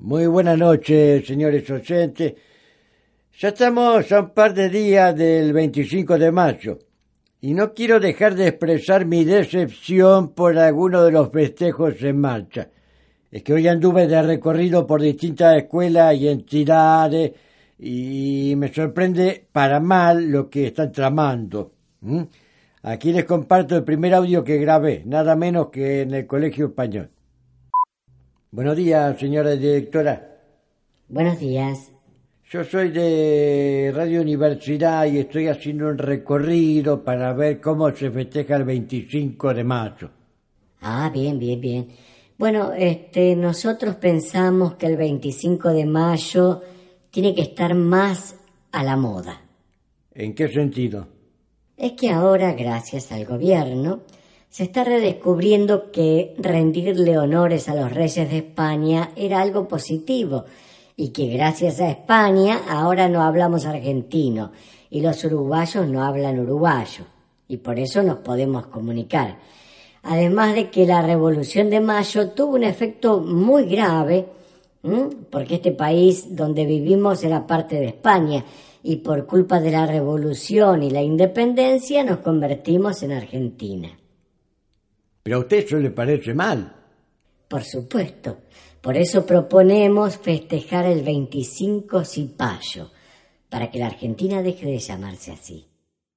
Muy buenas noches, señores oyentes. Ya estamos a un par de días del 25 de mayo y no quiero dejar de expresar mi decepción por alguno de los festejos en marcha. Es que hoy anduve de recorrido por distintas escuelas y entidades y me sorprende para mal lo que están tramando. Aquí les comparto el primer audio que grabé, nada menos que en el Colegio Español. Buenos días, señora directora. Buenos días. Yo soy de Radio Universidad y estoy haciendo un recorrido para ver cómo se festeja el 25 de mayo. Ah, bien, bien, bien. Bueno, este, nosotros pensamos que el 25 de mayo tiene que estar más a la moda. ¿En qué sentido? Es que ahora, gracias al gobierno, se está redescubriendo que rendirle honores a los reyes de España era algo positivo y que gracias a España ahora no hablamos argentino y los uruguayos no hablan uruguayo y por eso nos podemos comunicar. Además de que la Revolución de Mayo tuvo un efecto muy grave, porque este país donde vivimos era parte de España y por culpa de la Revolución y la Independencia nos convertimos en Argentina. Pero a usted eso le parece mal. Por supuesto. Por eso proponemos festejar el 25 Cipayo, para que la Argentina deje de llamarse así.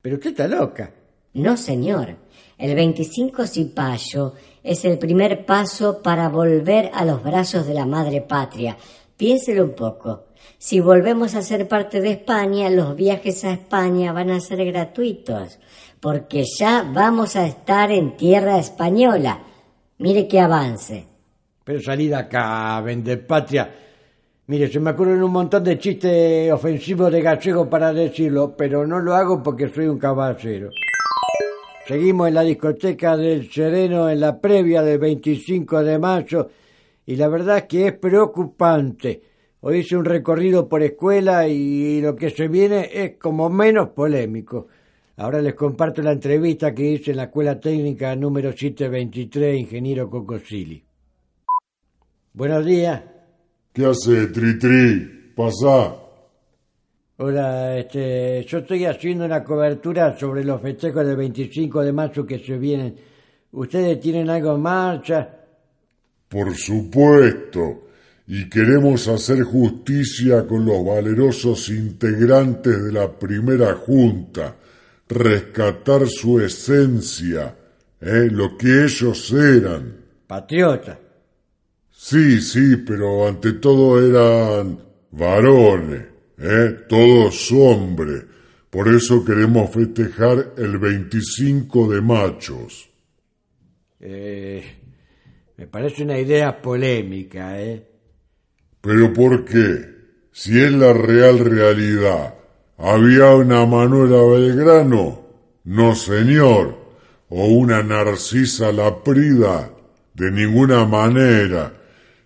Pero usted está loca. No, señor. El 25 Cipayo es el primer paso para volver a los brazos de la madre patria. Piénselo un poco. Si volvemos a ser parte de España, los viajes a España van a ser gratuitos porque ya vamos a estar en tierra española. Mire qué avance. Pero salí de acá, patria. Mire, se me ocurren un montón de chistes ofensivos de gallego para decirlo, pero no lo hago porque soy un caballero. Seguimos en la discoteca del Sereno en la previa del 25 de mayo y la verdad es que es preocupante. Hoy hice un recorrido por escuela y lo que se viene es como menos polémico. Ahora les comparto la entrevista que hice en la Escuela Técnica número 723, Ingeniero Cocosili. Buenos días. ¿Qué hace, Tri Tri? Pasá. Hola, este, yo estoy haciendo una cobertura sobre los festejos del 25 de marzo que se vienen. ¿Ustedes tienen algo en marcha? Por supuesto. Y queremos hacer justicia con los valerosos integrantes de la primera junta rescatar su esencia, ¿eh? lo que ellos eran. Patriota. Sí, sí, pero ante todo eran varones, ¿eh? todos hombres. Por eso queremos festejar el 25 de machos. Eh, me parece una idea polémica, ¿eh? ¿Pero por qué? Si es la real realidad ¿Había una Manuela Belgrano? No, señor. ¿O una Narcisa Laprida? De ninguna manera.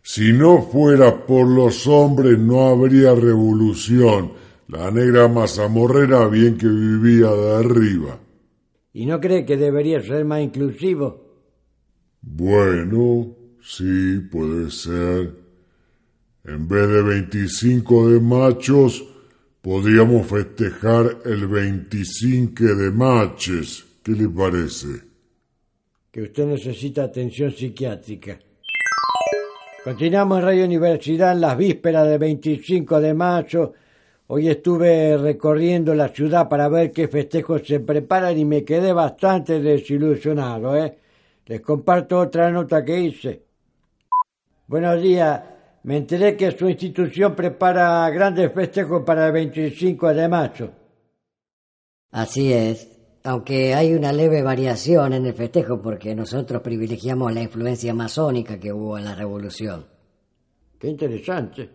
Si no fuera por los hombres no habría revolución. La negra mazamorrera bien que vivía de arriba. ¿Y no cree que debería ser más inclusivo? Bueno, sí, puede ser. En vez de veinticinco de machos, Podríamos festejar el 25 de maches. ¿Qué le parece? Que usted necesita atención psiquiátrica. Continuamos en Radio Universidad en las vísperas del 25 de mayo. Hoy estuve recorriendo la ciudad para ver qué festejos se preparan y me quedé bastante desilusionado, ¿eh? Les comparto otra nota que hice. Buenos días. Me enteré que su institución prepara grandes festejos para el 25 de mayo. Así es, aunque hay una leve variación en el festejo porque nosotros privilegiamos la influencia masónica que hubo en la revolución. Qué interesante.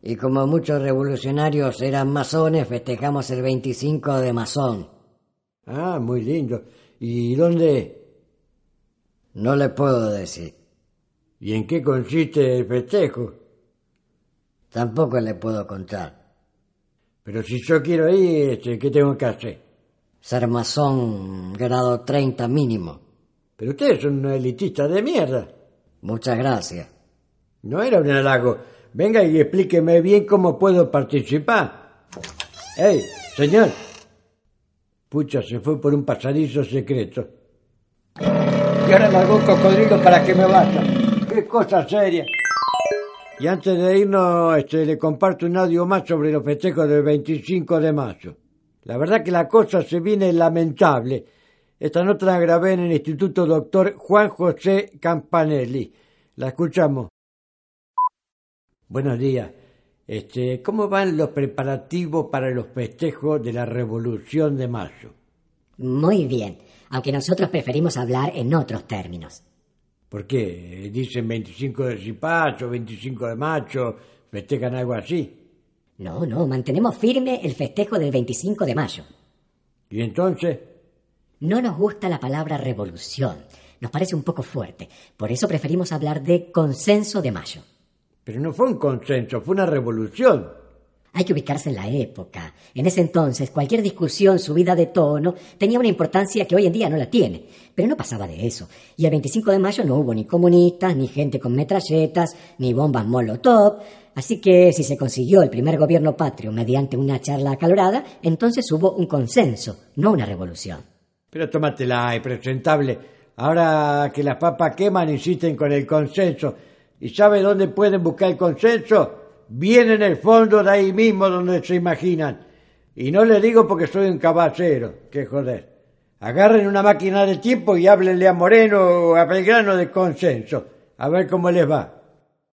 Y como muchos revolucionarios eran masones, festejamos el 25 de masón. Ah, muy lindo. ¿Y dónde? No le puedo decir. ¿Y en qué consiste el festejo? Tampoco le puedo contar. Pero si yo quiero ir, este, ¿qué tengo que hacer? Ser masón grado 30 mínimo. Pero usted es un elitista de mierda. Muchas gracias. No era un halago. venga y explíqueme bien cómo puedo participar. ¡Ey, señor! Pucha, se fue por un pasadizo secreto. Y ahora largó un cocodrilo para que me vaya. ¡Qué cosa seria! Y antes de irnos, este, le comparto un audio más sobre los festejos del 25 de mayo. La verdad que la cosa se viene lamentable. Esta nota la grabé en el Instituto Doctor Juan José Campanelli. La escuchamos. Buenos días. Este, ¿Cómo van los preparativos para los festejos de la Revolución de Mayo? Muy bien, aunque nosotros preferimos hablar en otros términos. ¿Por qué? ¿Dicen 25 de Zipacho, 25 de Macho? ¿Festejan algo así? No, no, mantenemos firme el festejo del 25 de mayo. ¿Y entonces? No nos gusta la palabra revolución. Nos parece un poco fuerte. Por eso preferimos hablar de consenso de mayo. Pero no fue un consenso, fue una revolución. Hay que ubicarse en la época. En ese entonces, cualquier discusión subida de tono tenía una importancia que hoy en día no la tiene. Pero no pasaba de eso. Y el 25 de mayo no hubo ni comunistas, ni gente con metralletas, ni bombas molotov. Así que si se consiguió el primer gobierno patrio mediante una charla acalorada, entonces hubo un consenso, no una revolución. Pero tómatela, presentable. Ahora que las papas queman, insisten con el consenso. ¿Y sabe dónde pueden buscar el consenso? Bien en el fondo de ahí mismo donde se imaginan. Y no le digo porque soy un caballero, que joder. Agarren una máquina de tiempo y háblenle a Moreno o a Belgrano de consenso. A ver cómo les va.